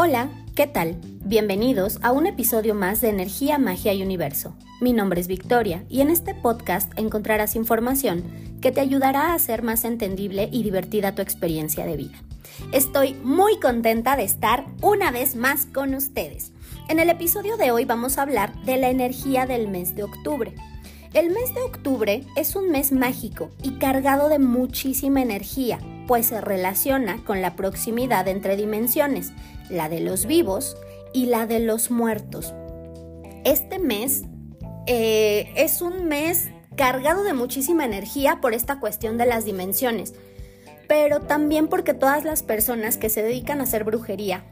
Hola, ¿qué tal? Bienvenidos a un episodio más de Energía, Magia y Universo. Mi nombre es Victoria y en este podcast encontrarás información que te ayudará a hacer más entendible y divertida tu experiencia de vida. Estoy muy contenta de estar una vez más con ustedes. En el episodio de hoy vamos a hablar de la energía del mes de octubre. El mes de octubre es un mes mágico y cargado de muchísima energía, pues se relaciona con la proximidad entre dimensiones, la de los vivos y la de los muertos. Este mes eh, es un mes cargado de muchísima energía por esta cuestión de las dimensiones, pero también porque todas las personas que se dedican a hacer brujería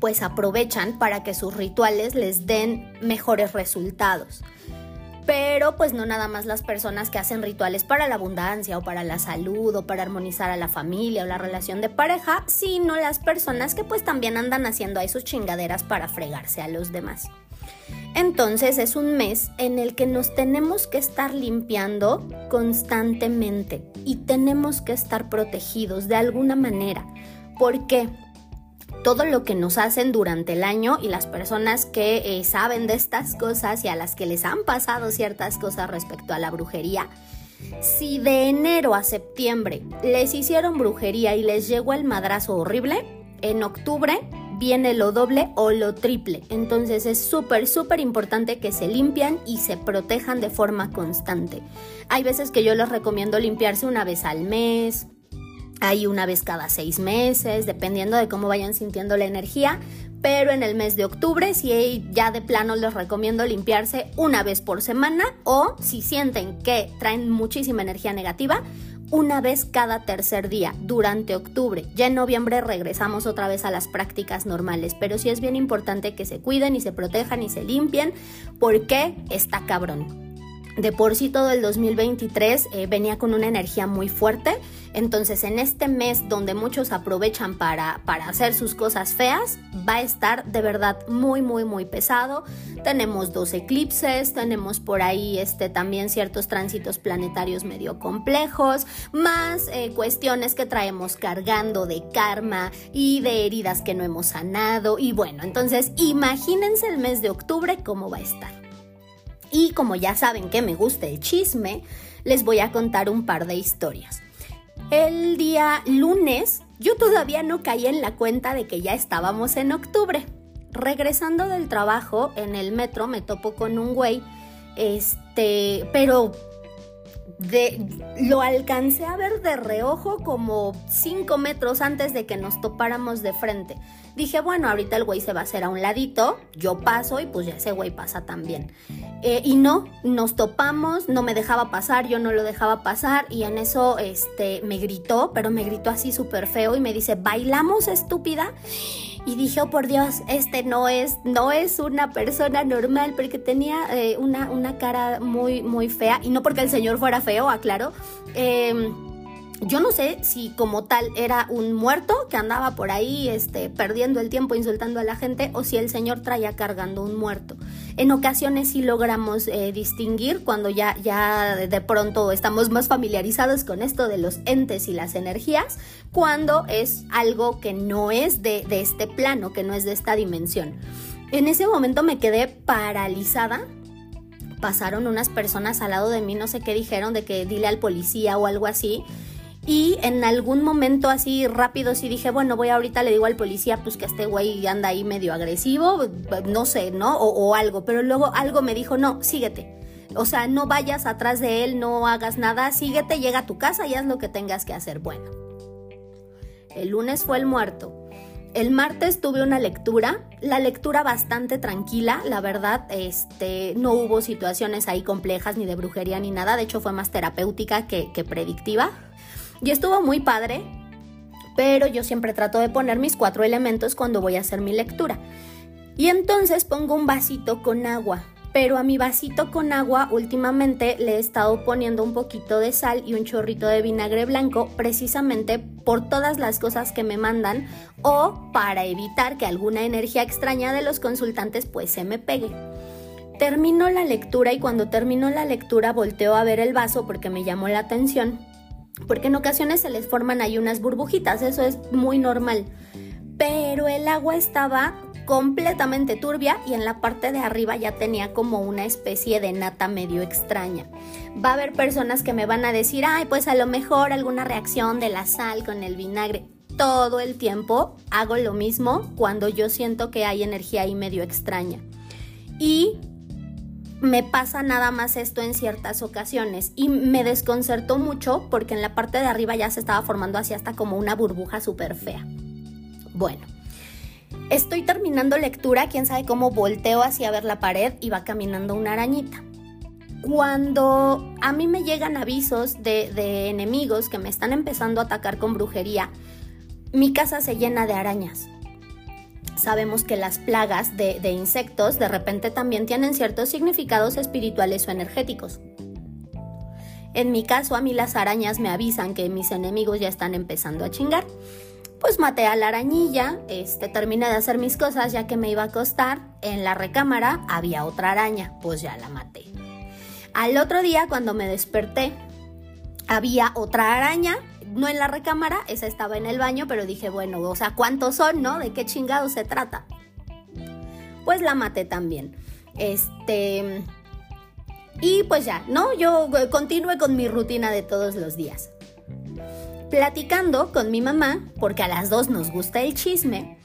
pues aprovechan para que sus rituales les den mejores resultados pero pues no nada más las personas que hacen rituales para la abundancia o para la salud o para armonizar a la familia o la relación de pareja, sino las personas que pues también andan haciendo a esos chingaderas para fregarse a los demás. Entonces es un mes en el que nos tenemos que estar limpiando constantemente y tenemos que estar protegidos de alguna manera. ¿Por qué? Todo lo que nos hacen durante el año y las personas que eh, saben de estas cosas y a las que les han pasado ciertas cosas respecto a la brujería. Si de enero a septiembre les hicieron brujería y les llegó el madrazo horrible, en octubre viene lo doble o lo triple. Entonces es súper, súper importante que se limpian y se protejan de forma constante. Hay veces que yo les recomiendo limpiarse una vez al mes, hay una vez cada seis meses, dependiendo de cómo vayan sintiendo la energía. Pero en el mes de octubre, si ya de plano les recomiendo limpiarse una vez por semana o si sienten que traen muchísima energía negativa, una vez cada tercer día durante octubre. Ya en noviembre regresamos otra vez a las prácticas normales, pero sí es bien importante que se cuiden y se protejan y se limpien porque está cabrón. De por sí todo el 2023 eh, venía con una energía muy fuerte, entonces en este mes donde muchos aprovechan para, para hacer sus cosas feas, va a estar de verdad muy muy muy pesado. Tenemos dos eclipses, tenemos por ahí este, también ciertos tránsitos planetarios medio complejos, más eh, cuestiones que traemos cargando de karma y de heridas que no hemos sanado y bueno, entonces imagínense el mes de octubre cómo va a estar. Y como ya saben que me gusta el chisme, les voy a contar un par de historias. El día lunes yo todavía no caí en la cuenta de que ya estábamos en octubre. Regresando del trabajo en el metro me topo con un güey, este, pero de, lo alcancé a ver de reojo como 5 metros antes de que nos topáramos de frente. Dije, bueno, ahorita el güey se va a hacer a un ladito, yo paso y pues ya ese güey pasa también. Eh, y no, nos topamos, no me dejaba pasar, yo no lo dejaba pasar y en eso este, me gritó, pero me gritó así súper feo y me dice, ¿bailamos estúpida? Y dije, oh por Dios, este no es, no es una persona normal, porque tenía eh, una, una, cara muy, muy fea, y no porque el señor fuera feo, aclaro. Eh, yo no sé si como tal era un muerto que andaba por ahí este, perdiendo el tiempo insultando a la gente o si el señor traía cargando un muerto. En ocasiones sí logramos eh, distinguir cuando ya, ya de pronto estamos más familiarizados con esto de los entes y las energías, cuando es algo que no es de, de este plano, que no es de esta dimensión. En ese momento me quedé paralizada pasaron unas personas al lado de mí, no sé qué dijeron, de que dile al policía o algo así. Y en algún momento así rápido sí dije, bueno, voy ahorita le digo al policía pues que este güey anda ahí medio agresivo, no sé, ¿no? O, algo, pero luego algo me dijo, no, síguete. O sea, no vayas atrás de él, no hagas nada, síguete, llega a tu casa y haz lo que tengas que hacer. Bueno, el lunes fue el muerto. El martes tuve una lectura, la lectura bastante tranquila, la verdad, este, no hubo situaciones ahí complejas ni de brujería ni nada, de hecho fue más terapéutica que predictiva. Y estuvo muy padre, pero yo siempre trato de poner mis cuatro elementos cuando voy a hacer mi lectura. Y entonces pongo un vasito con agua, pero a mi vasito con agua últimamente le he estado poniendo un poquito de sal y un chorrito de vinagre blanco precisamente por todas las cosas que me mandan o para evitar que alguna energía extraña de los consultantes pues se me pegue. Termino la lectura y cuando termino la lectura volteo a ver el vaso porque me llamó la atención porque en ocasiones se les forman ahí unas burbujitas, eso es muy normal. pero el agua estaba completamente turbia y en la parte de arriba ya tenía como una especie de nata medio extraña. Va a haber personas que me van a decir, ay, pues a lo mejor alguna reacción de la sal con el vinagre. Todo el tiempo hago lo mismo cuando yo siento que hay energía ahí medio extraña. Y me pasa nada más esto en ciertas ocasiones y me desconcertó mucho porque en la parte de arriba ya se estaba formando así hasta como una burbuja súper fea. Bueno, estoy terminando lectura, quién sabe cómo volteo hacia ver la pared y va caminando una arañita. Cuando a mí me llegan avisos de, de enemigos que me están empezando a atacar con brujería, mi casa se llena de arañas sabemos que las plagas de, insectos de repente también tienen ciertos significados espirituales o energéticos. En mi caso, a mí las arañas me avisan que mis enemigos ya están empezando a chingar. Pues maté a la arañilla, este, terminé de hacer mis cosas ya que me iba a acostar. En la recámara había otra araña, pues ya la maté. Al otro día, cuando me desperté, había otra araña no en la recámara, esa estaba en el baño, pero dije, bueno, o sea, ¿cuántos son, no? ¿De qué chingado se trata? Pues la maté también. Este. Y pues ya, ¿no? Yo continué con mi rutina de todos los días. Platicando con mi mamá, porque a las dos nos gusta el chisme,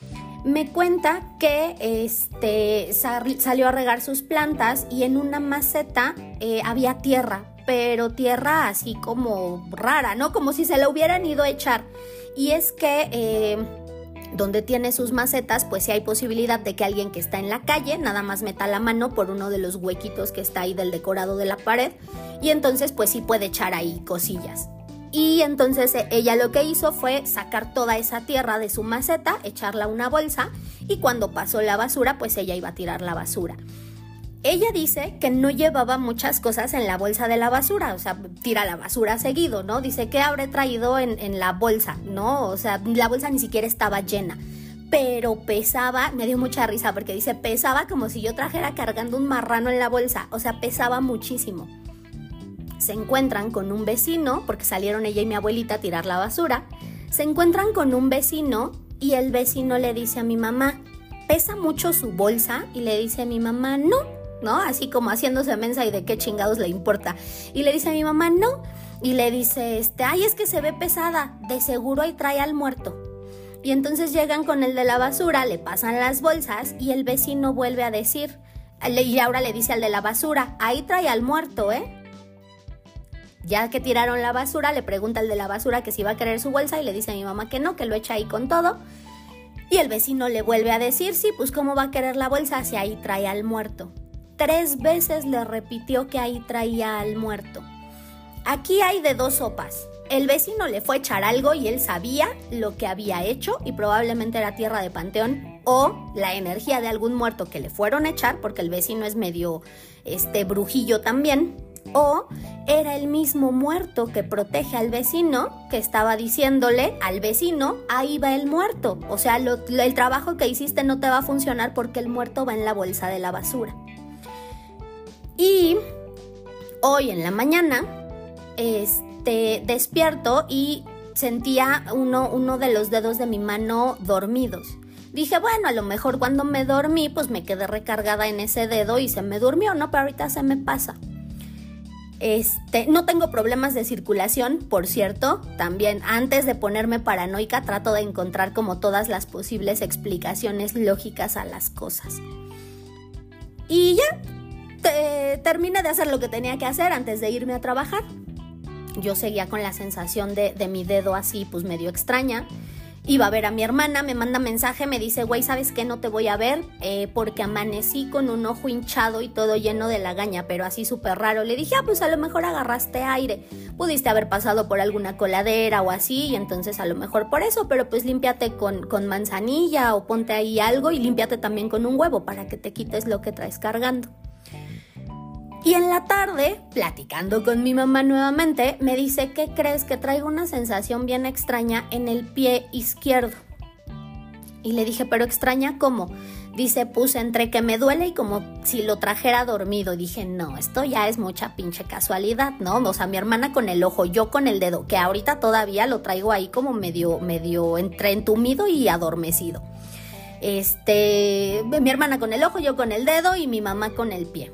me cuenta que este, salió a regar sus plantas y en una maceta eh, había tierra, pero tierra así como rara, ¿no? Como si se la hubieran ido a echar. Y es que... Eh, donde tiene sus macetas, pues sí hay posibilidad de que alguien que está en la calle nada más meta la mano por uno de los huequitos que está ahí del decorado de la pared y entonces pues sí puede echar ahí cosillas. Y entonces eh, ella lo que hizo fue sacar toda esa tierra de su maceta, echarla a una bolsa y cuando pasó la basura pues ella iba a tirar la basura. Ella dice que no llevaba muchas cosas en la bolsa de la basura, o sea, tira la basura seguido, ¿no? Dice que habré traído en, la bolsa, ¿no? O sea, la bolsa ni siquiera estaba llena, pero pesaba, me dio mucha risa porque dice, pesaba como si yo trajera cargando un marrano en la bolsa, o sea, pesaba muchísimo. Se encuentran con un vecino, porque salieron ella y mi abuelita a tirar la basura, se encuentran con un vecino y el vecino le dice a mi mamá, ¿pesa mucho su bolsa? Y le dice a mi mamá, no ¿no? Así como haciéndose mensa y de qué chingados le importa. Y le dice a mi mamá, no. Y le dice, este, ay, es que se ve pesada, de seguro ahí trae al muerto. Y entonces llegan con el de la basura, le pasan las bolsas y el vecino vuelve a decir, y ahora le dice al de la basura, ahí trae al muerto, ¿eh? Ya que tiraron la basura, le pregunta al de la basura que si va a querer su bolsa y le dice a mi mamá que no, que lo echa ahí con todo. Y el vecino le vuelve a decir, sí, pues cómo va a querer la bolsa si ahí trae al muerto tres veces le repitió que ahí traía al muerto. Aquí hay de dos sopas. El vecino le fue a echar algo y él sabía lo que había hecho y probablemente era tierra de panteón o la energía de algún muerto que le fueron a echar porque el vecino es medio este brujillo también o era el mismo muerto que protege al vecino que estaba diciéndole al vecino, ahí va el muerto. O sea, el trabajo que hiciste no te va a funcionar porque el muerto va en la bolsa de la basura. Y hoy en la mañana, este, despierto y sentía uno, uno de los dedos de mi mano dormidos. Dije, bueno, a lo mejor cuando me dormí, pues me quedé recargada en ese dedo y se me durmió, ¿no? Pero ahorita se me pasa. Este, no tengo problemas de circulación, por cierto. También antes de ponerme paranoica trato de encontrar como todas las posibles explicaciones lógicas a las cosas. Y ya, terminé de hacer lo que tenía que hacer antes de irme a trabajar. Yo seguía con la sensación de, mi dedo así, pues medio extraña. Iba a ver a mi hermana, me manda mensaje, me dice, güey, ¿sabes qué? No te voy a ver eh, porque amanecí con un ojo hinchado y todo lleno de lagaña, pero así súper raro. Le dije, ah, pues a lo mejor agarraste aire. Pudiste haber pasado por alguna coladera o así, y entonces a lo mejor por eso, pero pues límpiate con, con manzanilla o ponte ahí algo y límpiate también con un huevo para que te quites lo que traes cargando. Y en la tarde, platicando con mi mamá nuevamente, me dice, ¿qué crees? Que traigo una sensación bien extraña en el pie izquierdo. Y le dije, pero extraña cómo? Dice, pues entre que me duele y como si lo trajera dormido. Dije, no, esto ya es mucha pinche casualidad, ¿no? O sea, mi hermana con el ojo, yo con el dedo, que ahorita todavía lo traigo ahí como medio, medio entre entumido y adormecido. Este, mi hermana con el ojo, yo con el dedo y mi mamá con el pie.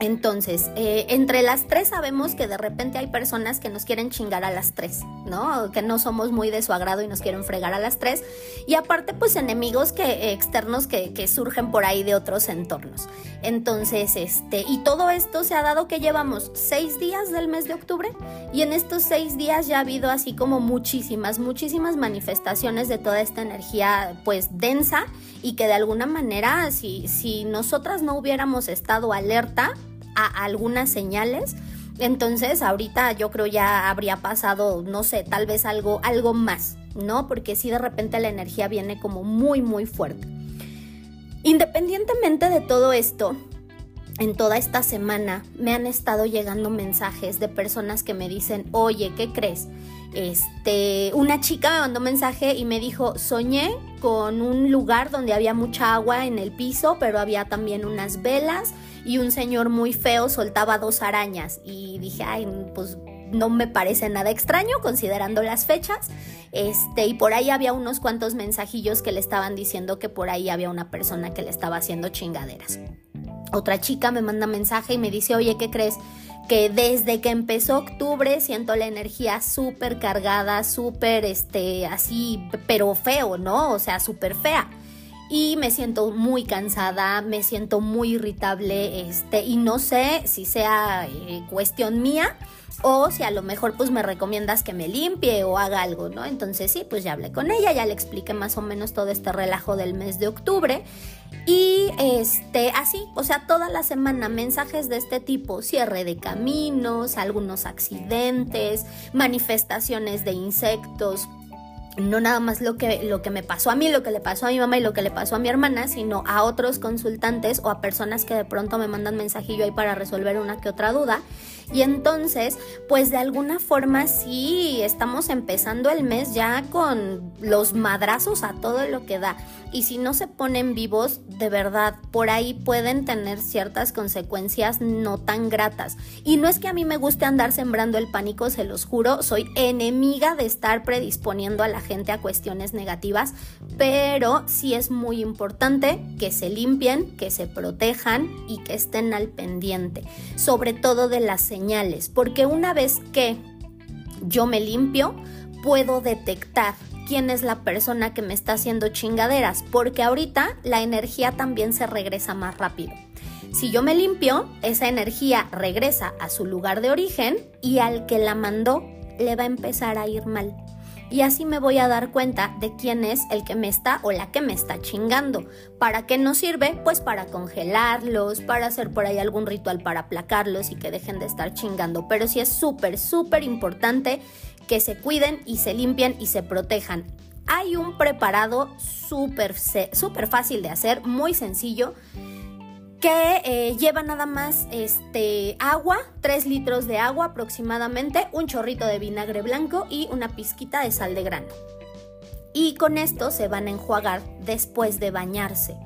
Entonces, eh, entre las tres sabemos que de repente hay personas que nos quieren chingar a las tres, ¿no? Que no somos muy de su agrado y nos quieren fregar a las tres. Y aparte, pues enemigos que, externos que, que surgen por ahí de otros entornos. Entonces, este, y todo esto se ha dado que llevamos seis días del mes de octubre y en estos seis días ya ha habido así como muchísimas, muchísimas manifestaciones de toda esta energía pues densa y que de alguna manera si, si nosotras no hubiéramos estado alerta, a algunas señales, entonces ahorita yo creo ya habría pasado, no sé, tal vez algo, algo más, ¿no? Porque si de repente la energía viene como muy, muy fuerte. Independientemente de todo esto, en toda esta semana me han estado llegando mensajes de personas que me dicen, oye, ¿qué crees? Este, una chica me mandó un mensaje y me dijo, soñé con un lugar donde había mucha agua en el piso, pero había también unas velas y un señor muy feo soltaba dos arañas y dije, ay, pues no me parece nada extraño considerando las fechas. Este, y por ahí había unos cuantos mensajillos que le estaban diciendo que por ahí había una persona que le estaba haciendo chingaderas. Otra chica me manda mensaje y me dice, oye, ¿qué crees? que desde que empezó octubre siento la energía súper cargada, súper, este, así, pero feo, ¿no? O sea, súper fea y me siento muy cansada, me siento muy irritable, este, y no sé si sea eh, cuestión mía o si a lo mejor pues me recomiendas que me limpie o haga algo, ¿no? Entonces sí, pues ya hablé con ella, ya le expliqué más o menos todo este relajo del mes de octubre y este, así, o sea, toda la semana mensajes de este tipo, cierre de caminos, algunos accidentes, manifestaciones de insectos, no nada más lo que, lo que me pasó a mí, lo que le pasó a mi mamá y lo que le pasó a mi hermana, sino a otros consultantes o a personas que de pronto me mandan mensajillo ahí para resolver una que otra duda. Y entonces, pues de alguna forma sí, estamos empezando el mes ya con los madrazos a todo lo que da. Y si no se ponen vivos, de verdad, por ahí pueden tener ciertas consecuencias no tan gratas. Y no es que a mí me guste andar sembrando el pánico, se los juro, soy enemiga de estar predisponiendo a la gente a cuestiones negativas, pero sí es muy importante que se limpien, que se protejan y que estén al pendiente, sobre todo de las porque una vez que yo me limpio, puedo detectar quién es la persona que me está haciendo chingaderas, porque ahorita la energía también se regresa más rápido. Si yo me limpio, esa energía regresa a su lugar de origen y al que la mandó le va a empezar a ir mal y así me voy a dar cuenta de quién es el que me está o la que me está chingando. ¿Para qué nos sirve? Pues para congelarlos, para hacer por ahí algún ritual para aplacarlos y que dejen de estar chingando. Pero sí es súper, súper importante que se cuiden y se limpien y se protejan. Hay un preparado súper súper fácil de hacer, muy sencillo que eh, lleva nada más este, agua, 3 litros de agua aproximadamente, un chorrito de vinagre blanco y una pizquita de sal de grano. Y con esto se van a enjuagar después de bañarse.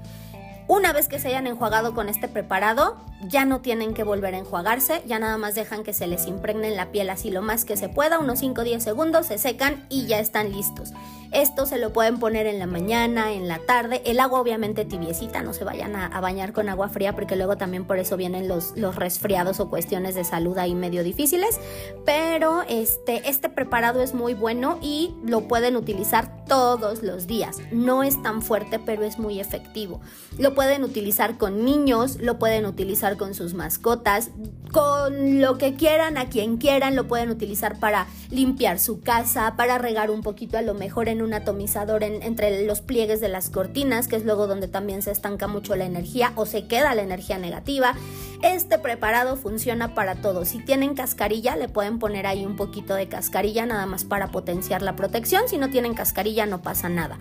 Una vez que se hayan enjuagado con este preparado, ya no tienen que volver a enjuagarse, ya nada más dejan que se les impregne en la piel así lo más que se pueda, unos 5 o 10 segundos, se secan y ya están listos. Esto se lo pueden poner en la mañana, en la tarde. El agua obviamente tibiecita, no se vayan a, bañar con agua fría porque luego también por eso vienen los, los resfriados o cuestiones de salud ahí medio difíciles. Pero este, este preparado es muy bueno y lo pueden utilizar todos los días. No es tan fuerte, pero es muy efectivo. Lo pueden utilizar con niños, lo pueden utilizar con sus mascotas, con lo que quieran, a quien quieran, lo pueden utilizar para limpiar su casa, para regar un poquito a lo mejor en un atomizador entre los pliegues de las cortinas, que es luego donde también se estanca mucho la energía o se queda la energía negativa. Este preparado funciona para todo. Si tienen cascarilla, le pueden poner ahí un poquito de cascarilla nada más para potenciar la protección. Si no tienen cascarilla, no pasa nada.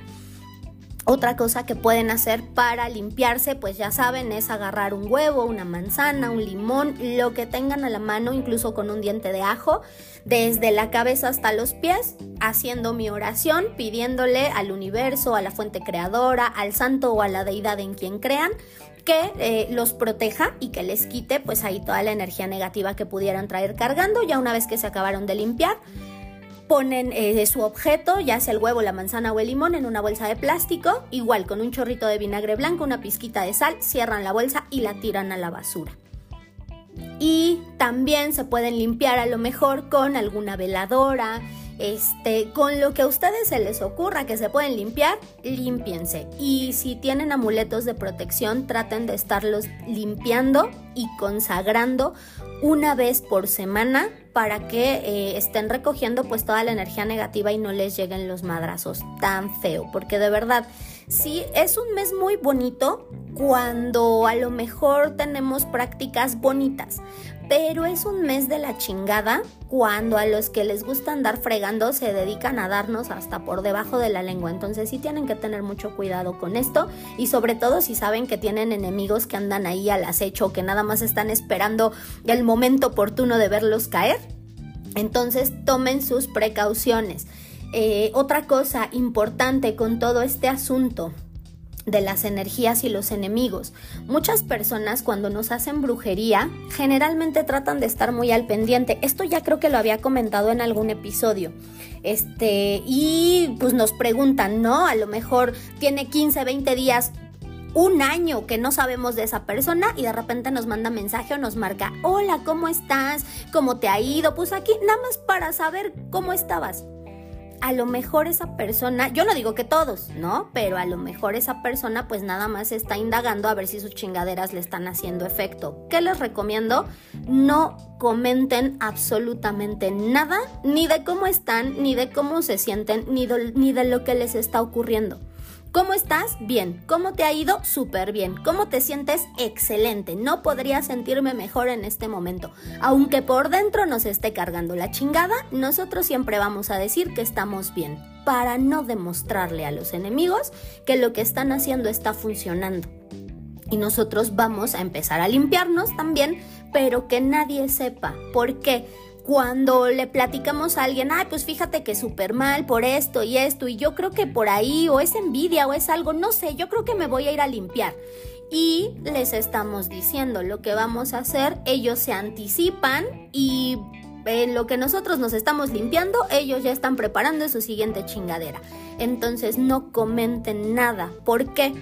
Otra cosa que pueden hacer para limpiarse, pues ya saben, es agarrar un huevo, una manzana, un limón, lo que tengan a la mano, incluso con un diente de ajo, desde la cabeza hasta los pies, haciendo mi oración, pidiéndole al universo, a la fuente creadora, al santo o a la deidad en quien crean, que eh, los proteja y que les quite pues ahí toda la energía negativa que pudieran traer cargando ya una vez que se acabaron de limpiar ponen eh, su objeto, ya sea el huevo, la manzana o el limón, en una bolsa de plástico, igual con un chorrito de vinagre blanco, una pizquita de sal, cierran la bolsa y la tiran a la basura. Y también se pueden limpiar a lo mejor con alguna veladora, este, con lo que a ustedes se les ocurra que se pueden limpiar, límpiense. Y si tienen amuletos de protección, traten de estarlos limpiando y consagrando una vez por semana para que eh, estén recogiendo pues toda la energía negativa y no les lleguen los madrazos tan feo, porque de verdad, sí, es un mes muy bonito cuando a lo mejor tenemos prácticas bonitas, pero es un mes de la chingada cuando a los que les gusta andar fregando se dedican a darnos hasta por debajo de la lengua. Entonces sí tienen que tener mucho cuidado con esto y sobre todo si saben que tienen enemigos que andan ahí al acecho, que nada más están esperando el momento oportuno de verlos caer. Entonces tomen sus precauciones. Eh, otra cosa importante con todo este asunto de las energías y los enemigos. Muchas personas cuando nos hacen brujería generalmente tratan de estar muy al pendiente. Esto ya creo que lo había comentado en algún episodio. Este, y pues nos preguntan, ¿no? A lo mejor tiene 15, 20 días un año que no sabemos de esa persona y de repente nos manda mensaje o nos marca, hola, ¿cómo estás? ¿Cómo te ha ido? Pues aquí nada más para saber cómo estabas a lo mejor esa persona, yo no digo que todos, ¿no? Pero a lo mejor esa persona pues nada más está indagando a ver si sus chingaderas le están haciendo efecto. ¿Qué les recomiendo? No comenten absolutamente nada, ni de cómo están, ni de cómo se sienten, ni ni de lo que les está ocurriendo. ¿Cómo estás? Bien. ¿Cómo te ha ido? Súper bien. ¿Cómo te sientes? Excelente. No podría sentirme mejor en este momento. Aunque por dentro nos esté cargando la chingada, nosotros siempre vamos a decir que estamos bien, para no demostrarle a los enemigos que lo que están haciendo está funcionando. Y nosotros vamos a empezar a limpiarnos también, pero que nadie sepa. ¿Por qué? Cuando le platicamos a alguien, ay, pues fíjate que súper mal por esto y esto, y yo creo que por ahí, o es envidia, o es algo, no sé, yo creo que me voy a ir a limpiar. Y les estamos diciendo lo que vamos a hacer, ellos se anticipan y en lo que nosotros nos estamos limpiando, ellos ya están preparando su siguiente chingadera. Entonces no comenten nada. ¿Por qué?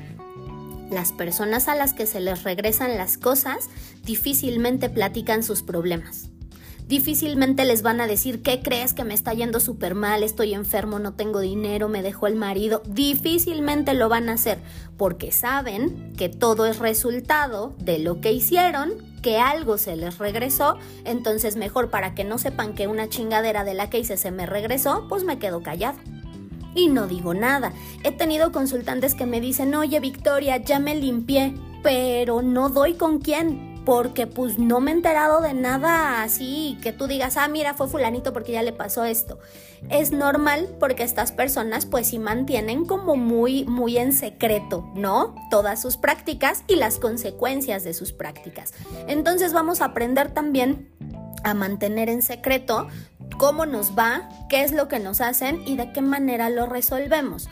Las personas a las que se les regresan las cosas difícilmente platican sus problemas difícilmente les van a decir, ¿qué crees que me está yendo súper mal? Estoy enfermo, no tengo dinero, me dejó el marido. Difícilmente lo van a hacer porque saben que todo es resultado de lo que hicieron, que algo se les regresó, entonces mejor para que no sepan que una chingadera de la que hice se me regresó, pues me quedo callado. Y no digo nada. He tenido consultantes que me dicen, oye Victoria, ya me limpié, pero no doy con quién porque pues no me he enterado de nada así que tú digas, ah, mira, fue fulanito porque ya le pasó esto. Es normal porque estas personas pues sí mantienen como muy, muy en secreto, ¿no? Todas sus prácticas y las consecuencias de sus prácticas. Entonces vamos a aprender también a mantener en secreto cómo nos va, qué es lo que nos hacen y de qué manera lo resolvemos.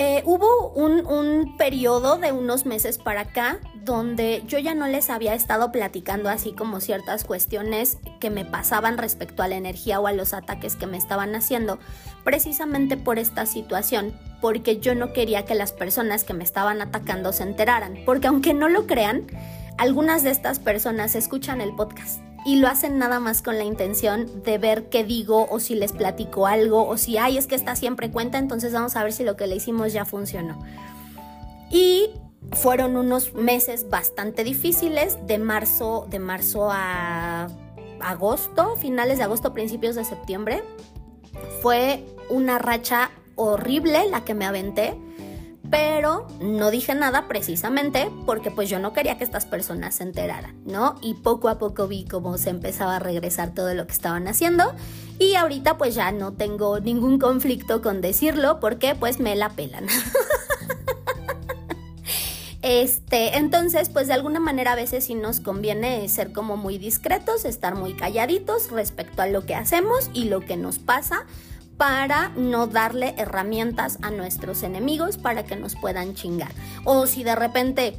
Eh, hubo un, un periodo de unos meses para acá donde yo ya no les había estado platicando así como ciertas cuestiones que me pasaban respecto a la energía o a los ataques que me estaban haciendo, precisamente por esta situación, porque yo no quería que las personas que me estaban atacando se enteraran, porque aunque no lo crean, algunas de estas personas escuchan el podcast y lo hacen nada más con la intención de ver qué digo o si les platico algo o si, ay, es que está siempre cuenta, entonces vamos a ver si lo que le hicimos ya funcionó. Y fueron unos meses bastante difíciles, de marzo, de marzo a agosto, finales de agosto, principios de septiembre. Fue una racha horrible la que me aventé pero no dije nada precisamente porque pues yo no quería que estas personas se enteraran, ¿no? Y poco a poco vi cómo se empezaba a regresar todo lo que estaban haciendo y ahorita pues ya no tengo ningún conflicto con decirlo porque pues me la pelan. Este, entonces, pues de alguna manera a veces sí nos conviene ser como muy discretos, estar muy calladitos respecto a lo que hacemos y lo que nos pasa para no darle herramientas a nuestros enemigos para que nos puedan chingar. O si de repente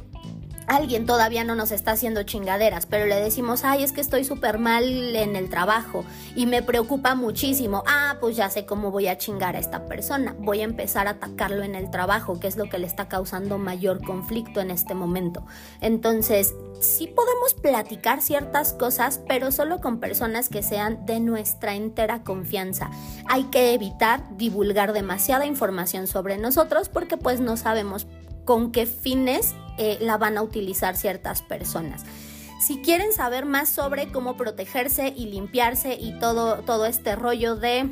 alguien todavía no nos está haciendo chingaderas, pero le decimos, ay, es que estoy súper mal en el trabajo y me preocupa muchísimo. Ah, pues ya sé cómo voy a chingar a esta persona. Voy a empezar a atacarlo en el trabajo, que es lo que le está causando mayor conflicto en este momento. Entonces, sí podemos platicar ciertas cosas, pero solo con personas que sean de nuestra entera confianza. Hay que evitar divulgar demasiada información sobre nosotros porque pues no sabemos con qué fines eh, la van a utilizar ciertas personas. Si quieren saber más sobre cómo protegerse y limpiarse y todo, todo este rollo de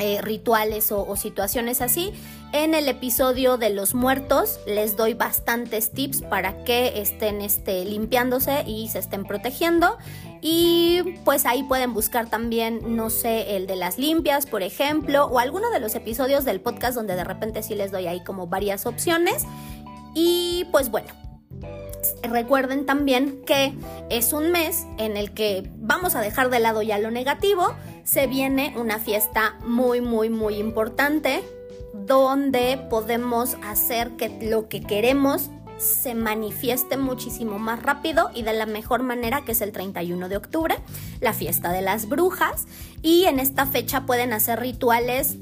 eh, rituales o, situaciones así. En el episodio de los muertos les doy bastantes tips para que estén este, limpiándose y se estén protegiendo. Y pues ahí pueden buscar también, no sé, el de las limpias, por ejemplo, o alguno de los episodios del podcast donde de repente sí les doy ahí como varias opciones. Y pues bueno, recuerden también que es un mes en el que vamos a dejar de lado ya lo negativo, se viene una fiesta muy, muy, muy importante donde podemos hacer que lo que queremos se manifieste muchísimo más rápido y de la mejor manera que es el 31 de octubre, la fiesta de las brujas y en esta fecha pueden hacer rituales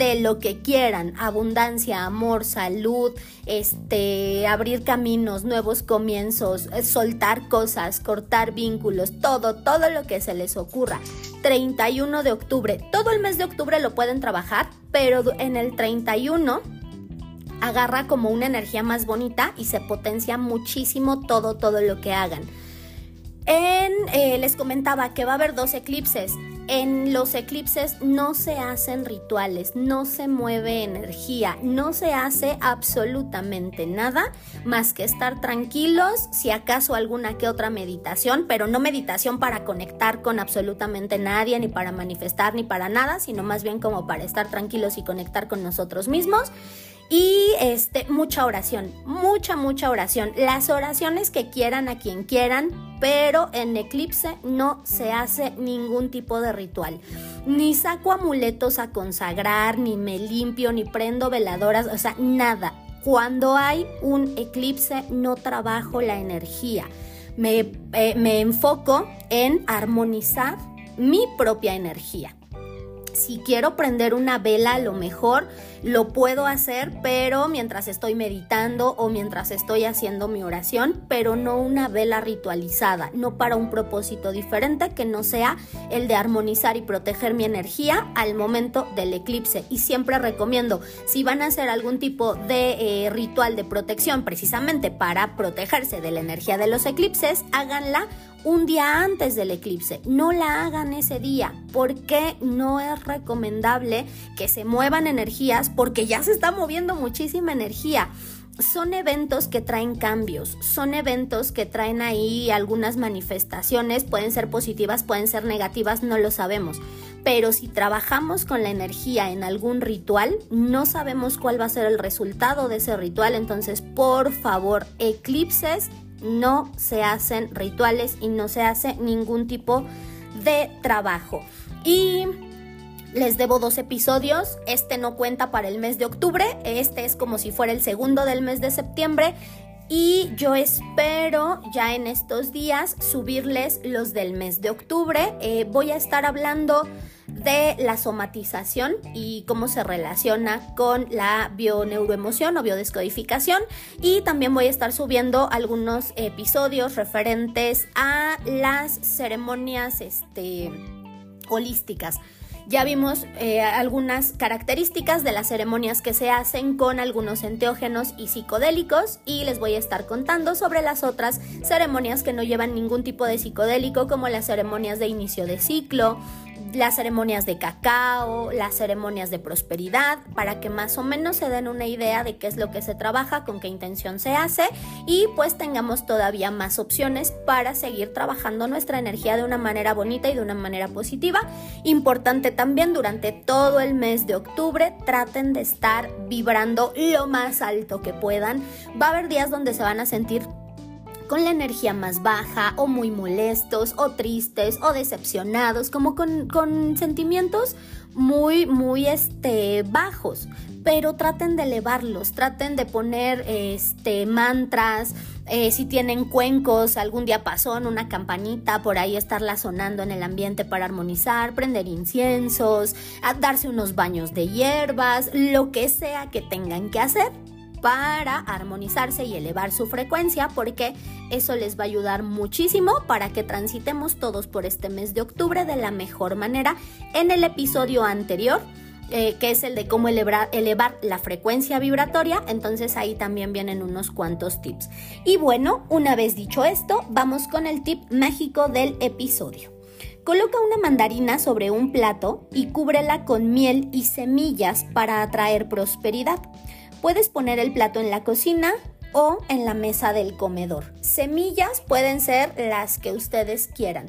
de lo que quieran, abundancia, amor, salud, este, abrir caminos, nuevos comienzos, eh, soltar cosas, cortar vínculos, todo, todo lo que se les ocurra. 31 de octubre, todo el mes de octubre lo pueden trabajar, pero en el 31 agarra como una energía más bonita y se potencia muchísimo todo, todo lo que hagan. En, eh, les comentaba que va a haber dos eclipses. En los eclipses no se hacen rituales, no se mueve energía, no se hace absolutamente nada más que estar tranquilos, si acaso alguna que otra meditación, pero no meditación para conectar con absolutamente nadie, ni para manifestar, ni para nada, sino más bien como para estar tranquilos y conectar con nosotros mismos. Y este, mucha oración, mucha, mucha oración. Las oraciones que quieran a quien quieran, pero en eclipse no se hace ningún tipo de ritual. Ni saco amuletos a consagrar, ni me limpio, ni prendo veladoras, o sea, nada. Cuando hay un eclipse no trabajo la energía. Me, eh, me enfoco en armonizar mi propia energía si quiero prender una vela, a lo mejor lo puedo hacer, pero mientras estoy meditando o mientras estoy haciendo mi oración, pero no una vela ritualizada, no para un propósito diferente que no sea el de armonizar y proteger mi energía al momento del eclipse. Y siempre recomiendo, si van a hacer algún tipo de eh, ritual de protección precisamente para protegerse de la energía de los eclipses, háganla un día antes del eclipse. No la hagan ese día porque no es recomendable que se muevan energías porque ya se está moviendo muchísima energía. Son eventos que traen cambios, son eventos que traen ahí algunas manifestaciones, pueden ser positivas, pueden ser negativas, no lo sabemos. Pero si trabajamos con la energía en algún ritual, no sabemos cuál va a ser el resultado de ese ritual, entonces por favor, eclipses no se hacen rituales y no se hace ningún tipo de trabajo. Y les debo dos episodios. Este no cuenta para el mes de octubre. Este es como si fuera el segundo del mes de septiembre. Y yo espero ya en estos días subirles los del mes de octubre. Eh, voy a estar hablando de la somatización y cómo se relaciona con la bioneuroemoción o biodescodificación y también voy a estar subiendo algunos episodios referentes a las ceremonias este, holísticas. Ya vimos eh, algunas características de las ceremonias que se hacen con algunos enteógenos y psicodélicos y les voy a estar contando sobre las otras ceremonias que no llevan ningún tipo de psicodélico como las ceremonias de inicio de ciclo, las ceremonias de cacao, las ceremonias de prosperidad, para que más o menos se den una idea de qué es lo que se trabaja, con qué intención se hace y pues tengamos todavía más opciones para seguir trabajando nuestra energía de una manera bonita y de una manera positiva. Importante también durante todo el mes de octubre, traten de estar vibrando lo más alto que puedan. Va a haber días donde se van a sentir con la energía más baja o muy molestos o tristes o decepcionados, como con, sentimientos muy, muy este, bajos. Pero traten de elevarlos, traten de poner este, mantras, eh, si tienen cuencos, algún día pasó en una campanita, por ahí estarla sonando en el ambiente para armonizar, prender inciensos, darse unos baños de hierbas, lo que sea que tengan que hacer para armonizarse y elevar su frecuencia porque eso les va a ayudar muchísimo para que transitemos todos por este mes de octubre de la mejor manera. En el episodio anterior, eh, que es el de cómo elevar, elevar la frecuencia vibratoria, entonces ahí también vienen unos cuantos tips. Y bueno, una vez dicho esto, vamos con el tip mágico del episodio. Coloca una mandarina sobre un plato y cúbrela con miel y semillas para atraer prosperidad. Puedes poner el plato en la cocina o en la mesa del comedor. Semillas pueden ser las que ustedes quieran.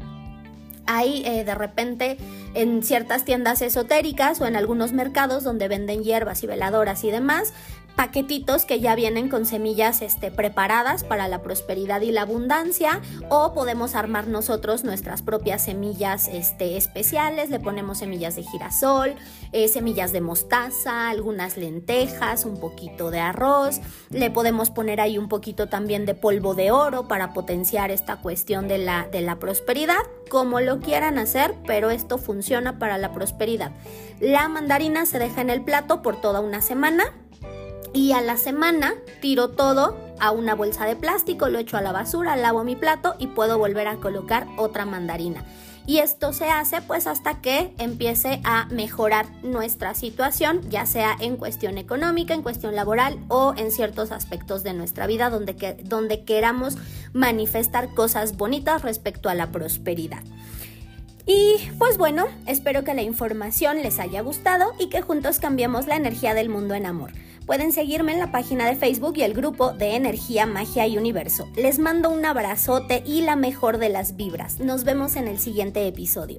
Hay eh, de repente en ciertas tiendas esotéricas o en algunos mercados donde venden hierbas y veladoras y demás, paquetitos que ya vienen con semillas este, preparadas para la prosperidad y la abundancia o podemos armar nosotros nuestras propias semillas este, especiales, le ponemos semillas de girasol, eh, semillas de mostaza, algunas lentejas, un poquito de arroz, le podemos poner ahí un poquito también de polvo de oro para potenciar esta cuestión de la, de la prosperidad, como lo quieran hacer, pero esto funciona para la prosperidad. La mandarina se deja en el plato por toda una semana y a la semana tiro todo a una bolsa de plástico, lo echo a la basura, lavo mi plato y puedo volver a colocar otra mandarina. Y esto se hace pues hasta que empiece a mejorar nuestra situación, ya sea en cuestión económica, en cuestión laboral o en ciertos aspectos de nuestra vida donde, donde queramos manifestar cosas bonitas respecto a la prosperidad. Y pues bueno, espero que la información les haya gustado y que juntos cambiemos la energía del mundo en amor. Pueden seguirme en la página de Facebook y el grupo de Energía, Magia y Universo. Les mando un abrazote y la mejor de las vibras. Nos vemos en el siguiente episodio.